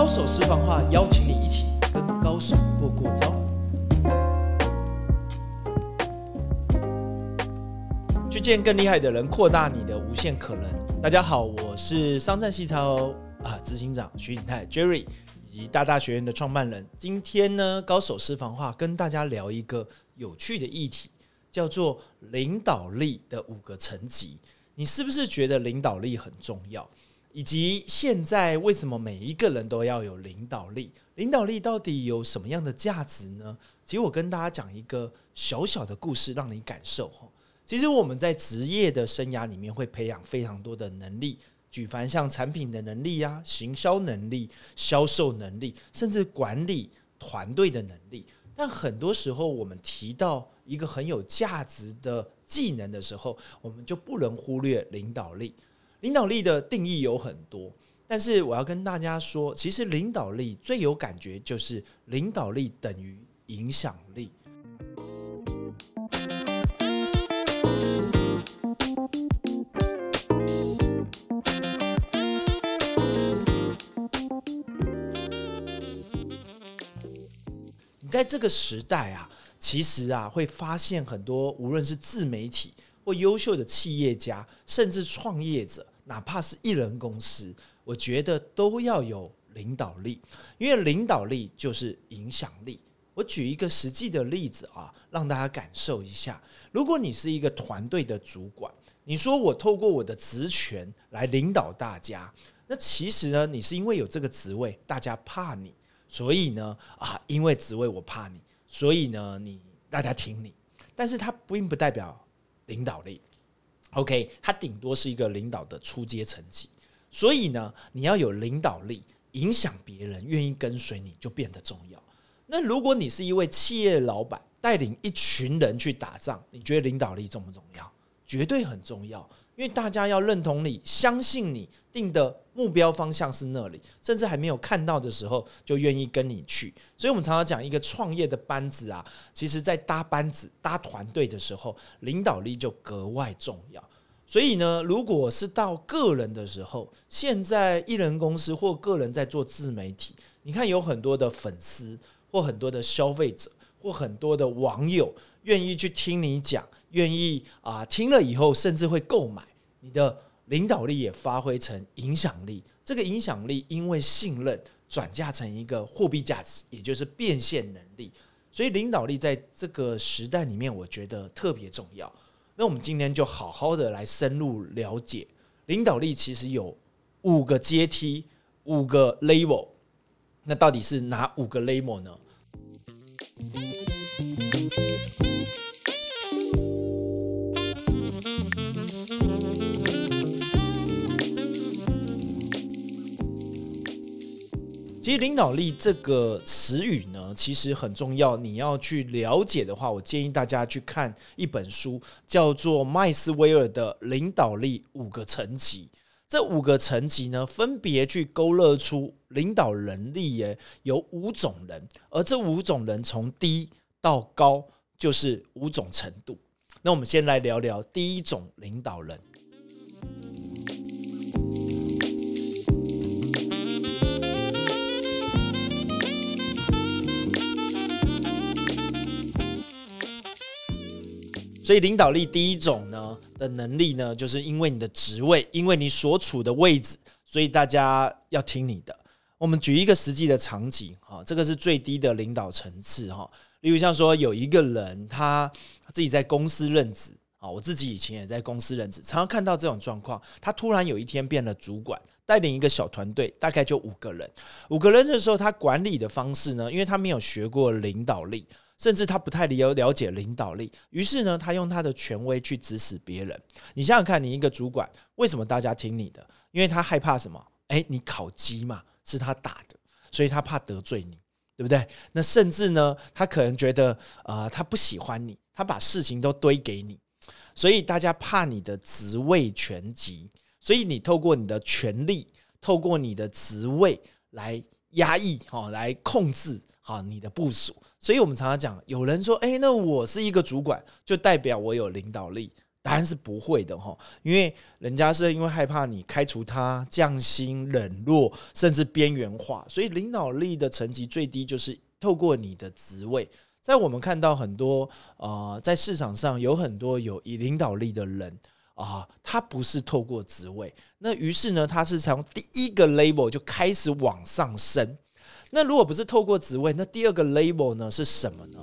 高手私房话，邀请你一起跟高手过过招，去见更厉害的人，扩大你的无限可能。大家好，我是商战西超啊执行长徐景泰 Jerry，以及大大学院的创办人。今天呢，高手私房话跟大家聊一个有趣的议题，叫做领导力的五个层级。你是不是觉得领导力很重要？以及现在为什么每一个人都要有领导力？领导力到底有什么样的价值呢？其实我跟大家讲一个小小的故事，让你感受哈。其实我们在职业的生涯里面会培养非常多的能力，举凡像产品的能力啊、行销能力、销售能力，甚至管理团队的能力。但很多时候，我们提到一个很有价值的技能的时候，我们就不能忽略领导力。领导力的定义有很多，但是我要跟大家说，其实领导力最有感觉就是领导力等于影响力。你在这个时代啊，其实啊，会发现很多无论是自媒体或优秀的企业家，甚至创业者。哪怕是一人公司，我觉得都要有领导力，因为领导力就是影响力。我举一个实际的例子啊，让大家感受一下。如果你是一个团队的主管，你说我透过我的职权来领导大家，那其实呢，你是因为有这个职位，大家怕你，所以呢，啊，因为职位我怕你，所以呢，你大家听你。但是它并不代表领导力。OK，他顶多是一个领导的初阶层级，所以呢，你要有领导力，影响别人，愿意跟随你就变得重要。那如果你是一位企业老板，带领一群人去打仗，你觉得领导力重不重要？绝对很重要，因为大家要认同你，相信你定的目标方向是那里，甚至还没有看到的时候，就愿意跟你去。所以，我们常常讲一个创业的班子啊，其实在搭班子、搭团队的时候，领导力就格外重要。所以呢，如果是到个人的时候，现在艺人公司或个人在做自媒体，你看有很多的粉丝，或很多的消费者，或很多的网友愿意去听你讲。愿意啊，听了以后甚至会购买，你的领导力也发挥成影响力。这个影响力因为信任转嫁成一个货币价值，也就是变现能力。所以领导力在这个时代里面，我觉得特别重要。那我们今天就好好的来深入了解领导力，其实有五个阶梯，五个 level。那到底是哪五个 level 呢？其实领导力这个词语呢，其实很重要。你要去了解的话，我建议大家去看一本书，叫做麦斯威尔的《领导力五个层级》。这五个层级呢，分别去勾勒出领导能力耶有五种人，而这五种人从低到高就是五种程度。那我们先来聊聊第一种领导人。所以领导力第一种呢的能力呢，就是因为你的职位，因为你所处的位置，所以大家要听你的。我们举一个实际的场景哈，这个是最低的领导层次哈。例如像说有一个人他自己在公司任职啊，我自己以前也在公司任职，常常看到这种状况。他突然有一天变了主管，带领一个小团队，大概就五个人。五个人的时候，他管理的方式呢，因为他没有学过领导力。甚至他不太了了解领导力，于是呢，他用他的权威去指使别人。你想想看，你一个主管，为什么大家听你的？因为他害怕什么？诶，你烤鸡嘛，是他打的，所以他怕得罪你，对不对？那甚至呢，他可能觉得，呃，他不喜欢你，他把事情都堆给你，所以大家怕你的职位权级，所以你透过你的权力，透过你的职位来压抑，哈，来控制，哈，你的部署。所以我们常常讲，有人说：“哎，那我是一个主管，就代表我有领导力。”答案是不会的哈，因为人家是因为害怕你开除他、降薪、冷落，甚至边缘化，所以领导力的层级最低就是透过你的职位。在我们看到很多呃，在市场上有很多有以领导力的人啊，他不是透过职位，那于是呢，他是从第一个 label 就开始往上升。那如果不是透过职位，那第二个 label 呢是什么呢？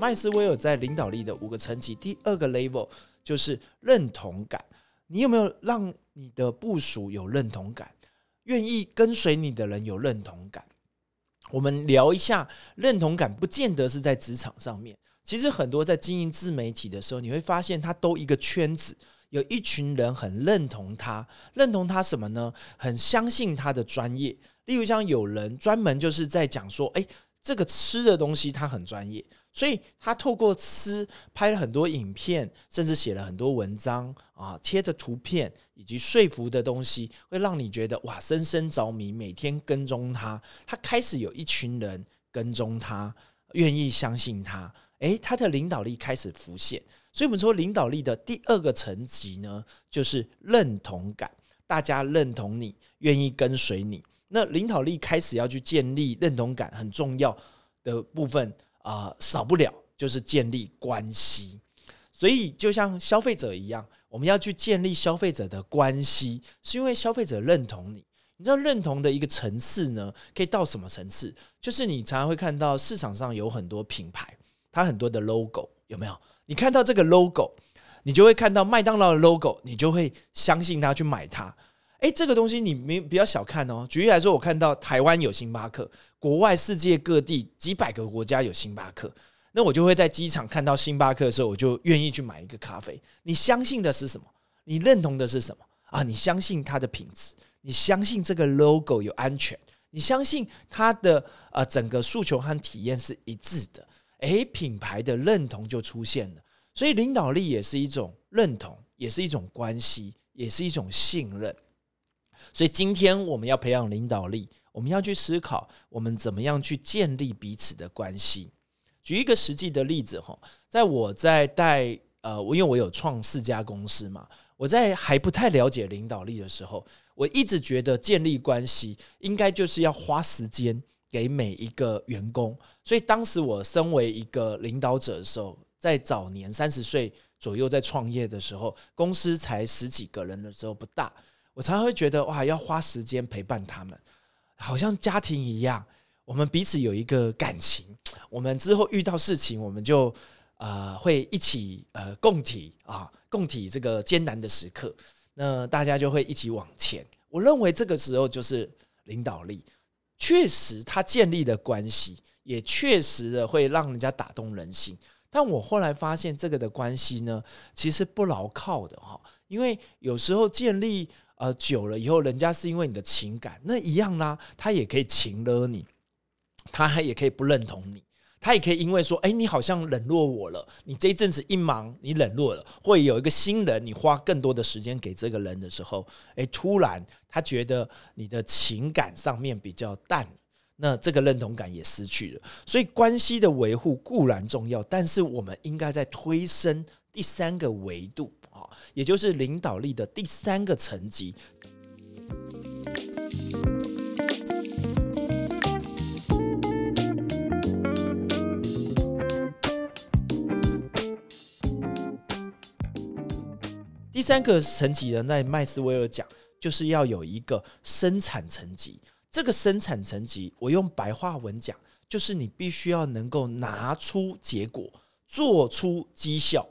麦斯威尔在领导力的五个层级，第二个 level 就是认同感。你有没有让你的部署有认同感？愿意跟随你的人有认同感？我们聊一下认同感，不见得是在职场上面。其实很多在经营自媒体的时候，你会发现他都一个圈子，有一群人很认同他，认同他什么呢？很相信他的专业。例如像有人专门就是在讲说，哎，这个吃的东西他很专业。所以他透过吃拍了很多影片，甚至写了很多文章啊，贴的图片以及说服的东西，会让你觉得哇，深深着迷，每天跟踪他。他开始有一群人跟踪他，愿意相信他。诶，他的领导力开始浮现。所以我们说，领导力的第二个层级呢，就是认同感。大家认同你，愿意跟随你。那领导力开始要去建立认同感，很重要的部分。啊，少不了就是建立关系，所以就像消费者一样，我们要去建立消费者的关系，是因为消费者认同你。你知道认同的一个层次呢，可以到什么层次？就是你常常会看到市场上有很多品牌，它很多的 logo 有没有？你看到这个 logo，你就会看到麦当劳的 logo，你就会相信他去买它。诶，这个东西你没不要小看哦。举例来说，我看到台湾有星巴克。国外世界各地几百个国家有星巴克，那我就会在机场看到星巴克的时候，我就愿意去买一个咖啡。你相信的是什么？你认同的是什么啊？你相信它的品质，你相信这个 logo 有安全，你相信它的呃整个诉求和体验是一致的。诶，品牌的认同就出现了。所以领导力也是一种认同，也是一种关系，也是一种信任。所以今天我们要培养领导力。我们要去思考，我们怎么样去建立彼此的关系。举一个实际的例子哈，在我在带呃，因为我有创四家公司嘛，我在还不太了解领导力的时候，我一直觉得建立关系应该就是要花时间给每一个员工。所以当时我身为一个领导者的时候，在早年三十岁左右在创业的时候，公司才十几个人的时候不大，我常常会觉得哇，要花时间陪伴他们。好像家庭一样，我们彼此有一个感情。我们之后遇到事情，我们就呃会一起呃共体啊，共体这个艰难的时刻。那大家就会一起往前。我认为这个时候就是领导力，确实他建立的关系，也确实的会让人家打动人心。但我后来发现，这个的关系呢，其实不牢靠的哈，因为有时候建立。呃，久了以后，人家是因为你的情感，那一样啦，他也可以情了你，他还也可以不认同你，他也可以因为说，哎，你好像冷落我了，你这一阵子一忙，你冷落了，或有一个新人，你花更多的时间给这个人的时候，哎，突然他觉得你的情感上面比较淡，那这个认同感也失去了。所以关系的维护固然重要，但是我们应该在推升第三个维度。也就是领导力的第三个层级。第三个层级呢，在麦斯威尔讲，就是要有一个生产层级。这个生产层级，我用白话文讲，就是你必须要能够拿出结果，做出绩效。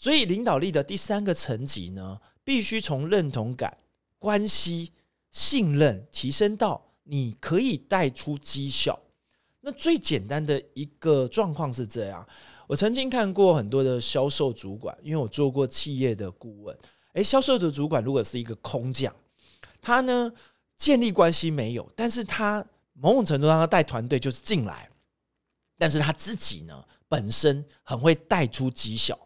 所以，领导力的第三个层级呢，必须从认同感、关系、信任提升到你可以带出绩效。那最简单的一个状况是这样：我曾经看过很多的销售主管，因为我做过企业的顾问。诶，销售的主管如果是一个空降，他呢建立关系没有，但是他某种程度上他带团队就是进来，但是他自己呢本身很会带出绩效。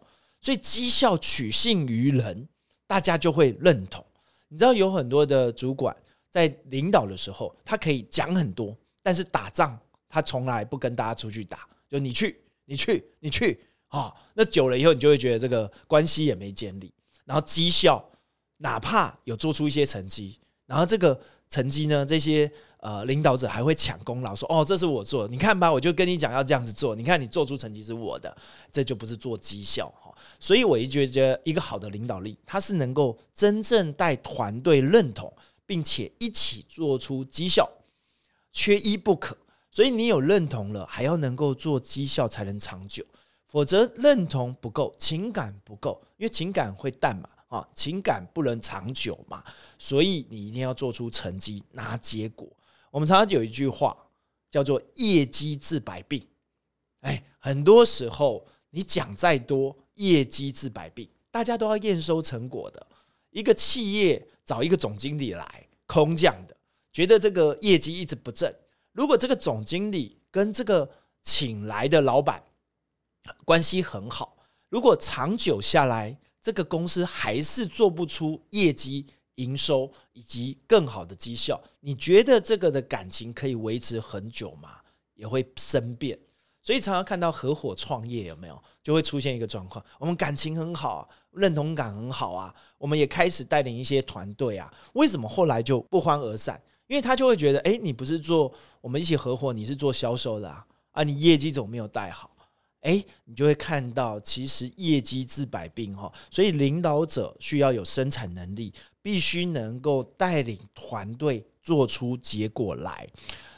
所以绩效取信于人，大家就会认同。你知道有很多的主管在领导的时候，他可以讲很多，但是打仗他从来不跟大家出去打，就你去，你去，你去啊。那久了以后，你就会觉得这个关系也没建立，然后绩效哪怕有做出一些成绩，然后这个成绩呢，这些。呃，领导者还会抢功劳，说：“哦，这是我做的，你看吧，我就跟你讲要这样子做，你看你做出成绩是我的，这就不是做绩效。”所以，我一觉得一个好的领导力，它是能够真正带团队认同，并且一起做出绩效，缺一不可。所以，你有认同了，还要能够做绩效才能长久，否则认同不够，情感不够，因为情感会淡嘛，啊，情感不能长久嘛，所以你一定要做出成绩，拿结果。我们常常有一句话叫做“业绩治百病”，哎，很多时候你讲再多，业绩治百病，大家都要验收成果的。一个企业找一个总经理来空降的，觉得这个业绩一直不正。如果这个总经理跟这个请来的老板关系很好，如果长久下来，这个公司还是做不出业绩。营收以及更好的绩效，你觉得这个的感情可以维持很久吗？也会生变，所以常常看到合伙创业有没有，就会出现一个状况：我们感情很好，认同感很好啊，我们也开始带领一些团队啊，为什么后来就不欢而散？因为他就会觉得，哎，你不是做我们一起合伙，你是做销售的啊，啊，你业绩怎么没有带好？哎，你就会看到，其实业绩治百病哈，所以领导者需要有生产能力。必须能够带领团队做出结果来，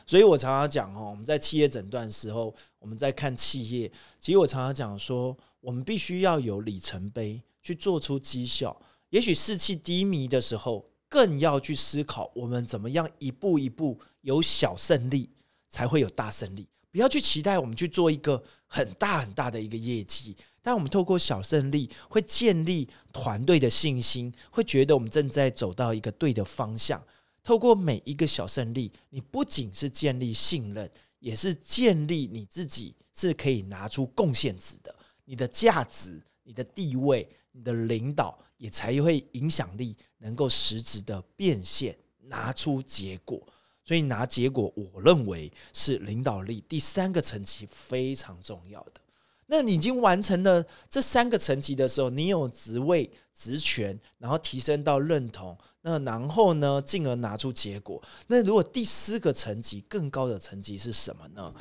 所以我常常讲哦，我们在企业诊断的时候，我们在看企业，其实我常常讲说，我们必须要有里程碑去做出绩效。也许士气低迷的时候，更要去思考我们怎么样一步一步有小胜利，才会有大胜利。不要去期待我们去做一个很大很大的一个业绩。但我们透过小胜利，会建立团队的信心，会觉得我们正在走到一个对的方向。透过每一个小胜利，你不仅是建立信任，也是建立你自己是可以拿出贡献值的。你的价值、你的地位、你的领导，也才会影响力能够实质的变现，拿出结果。所以拿结果，我认为是领导力第三个层级非常重要的。那你已经完成了这三个层级的时候，你有职位、职权，然后提升到认同，那然后呢，进而拿出结果。那如果第四个层级更高的层级是什么呢？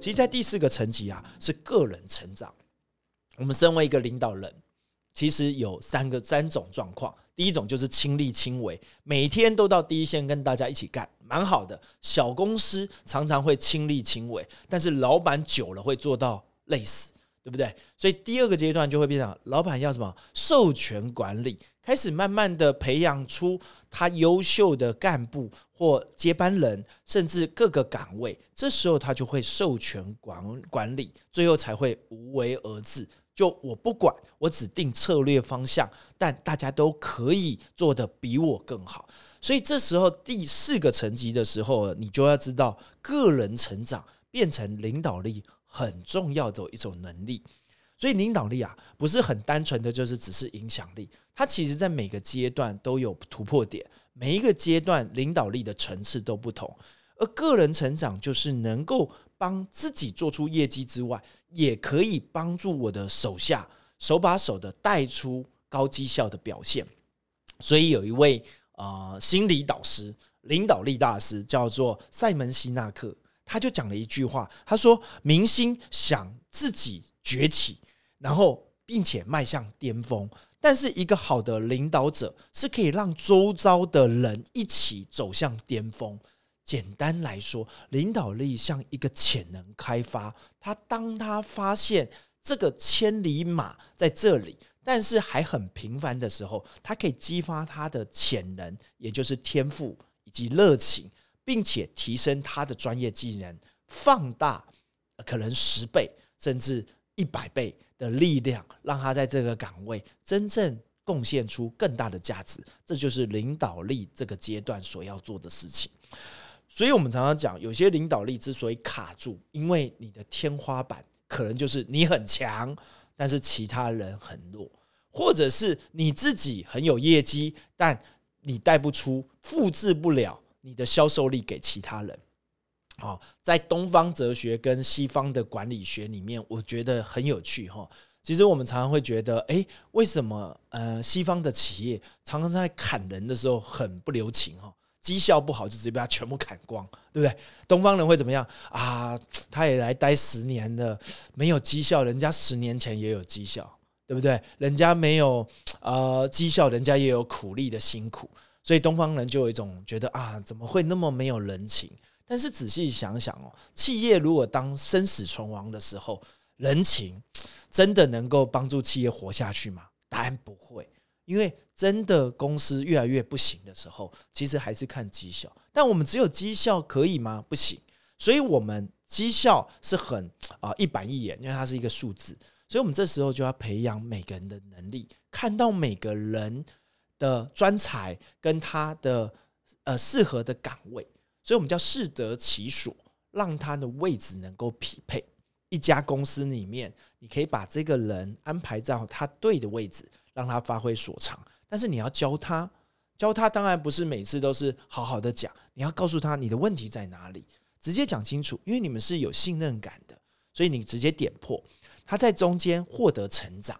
其实，在第四个层级啊，是个人成长。我们身为一个领导人。其实有三个三种状况，第一种就是亲力亲为，每天都到第一线跟大家一起干，蛮好的。小公司常常会亲力亲为，但是老板久了会做到累死，对不对？所以第二个阶段就会变成老板要什么授权管理，开始慢慢的培养出他优秀的干部或接班人，甚至各个岗位，这时候他就会授权管管理，最后才会无为而治。就我不管，我只定策略方向，但大家都可以做得比我更好。所以这时候第四个层级的时候，你就要知道，个人成长变成领导力很重要的一种能力。所以领导力啊，不是很单纯的就是只是影响力，它其实在每个阶段都有突破点，每一个阶段领导力的层次都不同。而个人成长就是能够帮自己做出业绩之外。也可以帮助我的手下手把手的带出高绩效的表现，所以有一位啊心理导师、领导力大师叫做塞门西纳克，他就讲了一句话，他说：“明星想自己崛起，然后并且迈向巅峰，但是一个好的领导者是可以让周遭的人一起走向巅峰。”简单来说，领导力像一个潜能开发。他当他发现这个千里马在这里，但是还很平凡的时候，他可以激发他的潜能，也就是天赋以及热情，并且提升他的专业技能，放大可能十倍甚至一百倍的力量，让他在这个岗位真正。贡献出更大的价值，这就是领导力这个阶段所要做的事情。所以，我们常常讲，有些领导力之所以卡住，因为你的天花板可能就是你很强，但是其他人很弱，或者是你自己很有业绩，但你带不出、复制不了你的销售力给其他人。好，在东方哲学跟西方的管理学里面，我觉得很有趣哈。其实我们常常会觉得，哎，为什么呃西方的企业常常在砍人的时候很不留情哈？绩效不好就直接把它全部砍光，对不对？东方人会怎么样啊？他也来待十年了，没有绩效，人家十年前也有绩效，对不对？人家没有呃绩效，人家也有苦力的辛苦，所以东方人就有一种觉得啊，怎么会那么没有人情？但是仔细想想哦，企业如果当生死存亡的时候，人情真的能够帮助企业活下去吗？答案不会，因为真的公司越来越不行的时候，其实还是看绩效。但我们只有绩效可以吗？不行。所以，我们绩效是很啊一板一眼，因为它是一个数字。所以我们这时候就要培养每个人的能力，看到每个人的专才跟他的呃适合的岗位。所以我们叫适得其所，让他的位置能够匹配。一家公司里面，你可以把这个人安排在他对的位置，让他发挥所长。但是你要教他，教他当然不是每次都是好好的讲，你要告诉他你的问题在哪里，直接讲清楚。因为你们是有信任感的，所以你直接点破。他在中间获得成长、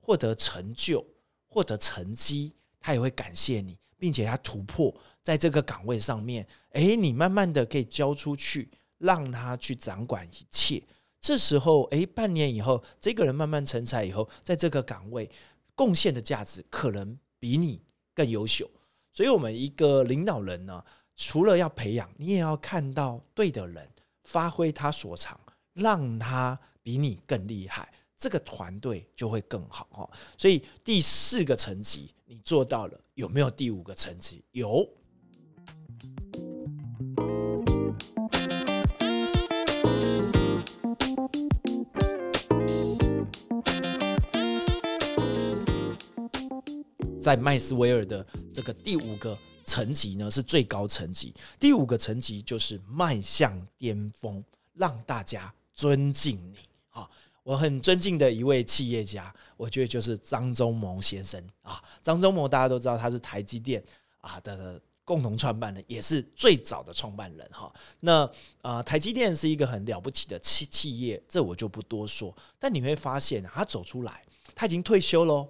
获得成就、获得成绩，他也会感谢你，并且他突破。在这个岗位上面，诶，你慢慢的可以交出去，让他去掌管一切。这时候，诶，半年以后，这个人慢慢成才以后，在这个岗位贡献的价值可能比你更优秀。所以，我们一个领导人呢，除了要培养，你也要看到对的人发挥他所长，让他比你更厉害，这个团队就会更好哦。所以，第四个层级你做到了，有没有第五个层级？有。在麦斯威尔的这个第五个层级呢，是最高层级。第五个层级就是迈向巅峰，让大家尊敬你。啊，我很尊敬的一位企业家，我觉得就是张忠谋先生啊。张忠谋大家都知道，他是台积电啊的共同创办人，也是最早的创办人。哈，那啊，台积电是一个很了不起的企企业，这我就不多说。但你会发现，他走出来，他已经退休喽。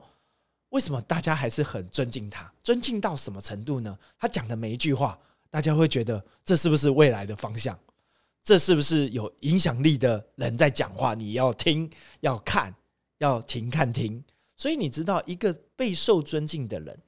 为什么大家还是很尊敬他？尊敬到什么程度呢？他讲的每一句话，大家会觉得这是不是未来的方向？这是不是有影响力的人在讲话？你要听，要看，要停看听。所以你知道，一个备受尊敬的人，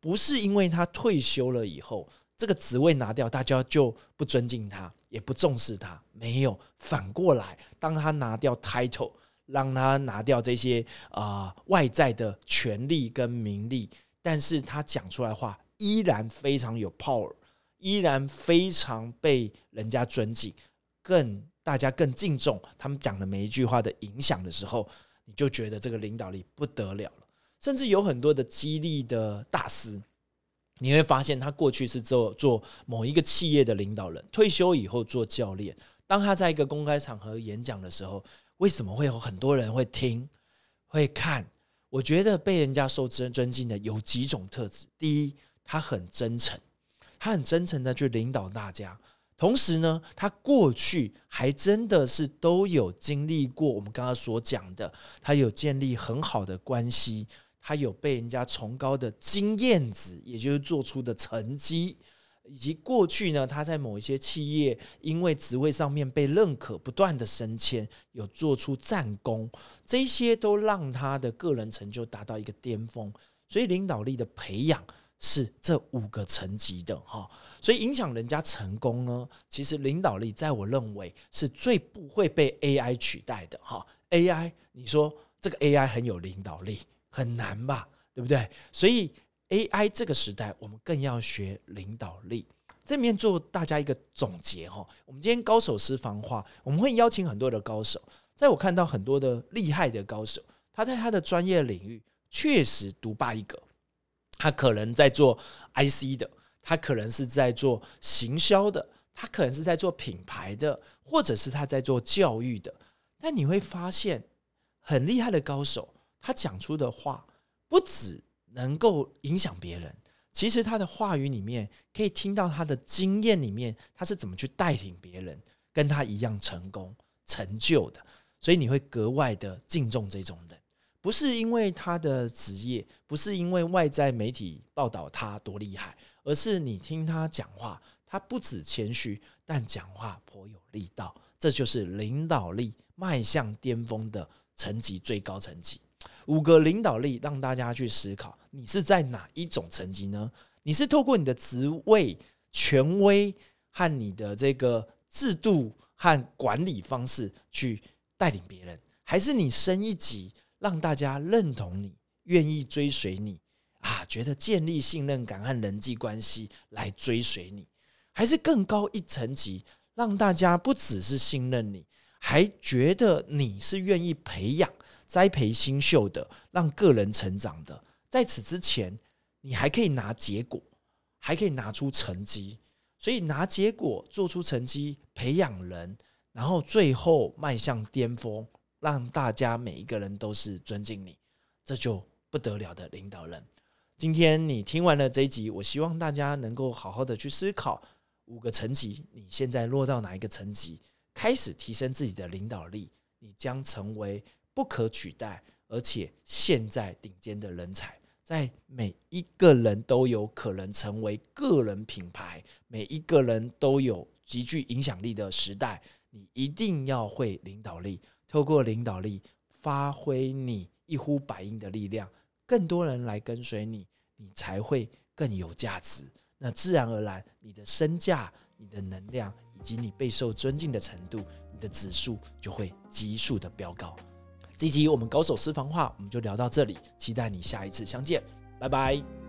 不是因为他退休了以后，这个职位拿掉，大家就不尊敬他，也不重视他。没有，反过来，当他拿掉 title。让他拿掉这些啊外在的权利跟名利，但是他讲出来话依然非常有 power，依然非常被人家尊敬，更大家更敬重他们讲的每一句话的影响的时候，你就觉得这个领导力不得了了。甚至有很多的激励的大师，你会发现他过去是做做某一个企业的领导人，退休以后做教练，当他在一个公开场合演讲的时候。为什么会有很多人会听、会看？我觉得被人家受尊尊敬的有几种特质。第一，他很真诚，他很真诚的去领导大家。同时呢，他过去还真的是都有经历过我们刚刚所讲的，他有建立很好的关系，他有被人家崇高的经验值，也就是做出的成绩。以及过去呢，他在某一些企业，因为职位上面被认可，不断的升迁，有做出战功，这些都让他的个人成就达到一个巅峰。所以领导力的培养是这五个层级的哈。所以影响人家成功呢，其实领导力在我认为是最不会被 AI 取代的哈。AI，你说这个 AI 很有领导力，很难吧？对不对？所以。AI 这个时代，我们更要学领导力。这里面做大家一个总结哈。我们今天高手私房话，我们会邀请很多的高手。在我看到很多的厉害的高手，他在他的专业领域确实独霸一格，他可能在做 IC 的，他可能是在做行销的，他可能是在做品牌的，或者是他在做教育的。但你会发现，很厉害的高手，他讲出的话不止能够影响别人，其实他的话语里面可以听到他的经验里面，他是怎么去带领别人，跟他一样成功成就的。所以你会格外的敬重这种人。不是因为他的职业，不是因为外在媒体报道他多厉害，而是你听他讲话，他不止谦虚，但讲话颇有力道。这就是领导力迈向巅峰的层级，最高层级。五个领导力让大家去思考，你是在哪一种层级呢？你是透过你的职位、权威和你的这个制度和管理方式去带领别人，还是你升一级？让大家认同你，愿意追随你啊，觉得建立信任感和人际关系来追随你，还是更高一层级，让大家不只是信任你，还觉得你是愿意培养、栽培新秀的，让个人成长的。在此之前，你还可以拿结果，还可以拿出成绩，所以拿结果、做出成绩、培养人，然后最后迈向巅峰。让大家每一个人都是尊敬你，这就不得了的领导人。今天你听完了这一集，我希望大家能够好好的去思考五个层级，你现在落到哪一个层级，开始提升自己的领导力，你将成为不可取代而且现在顶尖的人才。在每一个人都有可能成为个人品牌，每一个人都有极具影响力的时代，你一定要会领导力。透过领导力，发挥你一呼百应的力量，更多人来跟随你，你才会更有价值。那自然而然，你的身价、你的能量以及你备受尊敬的程度，你的指数就会急速的飙高。这集我们高手私房话，我们就聊到这里，期待你下一次相见，拜拜。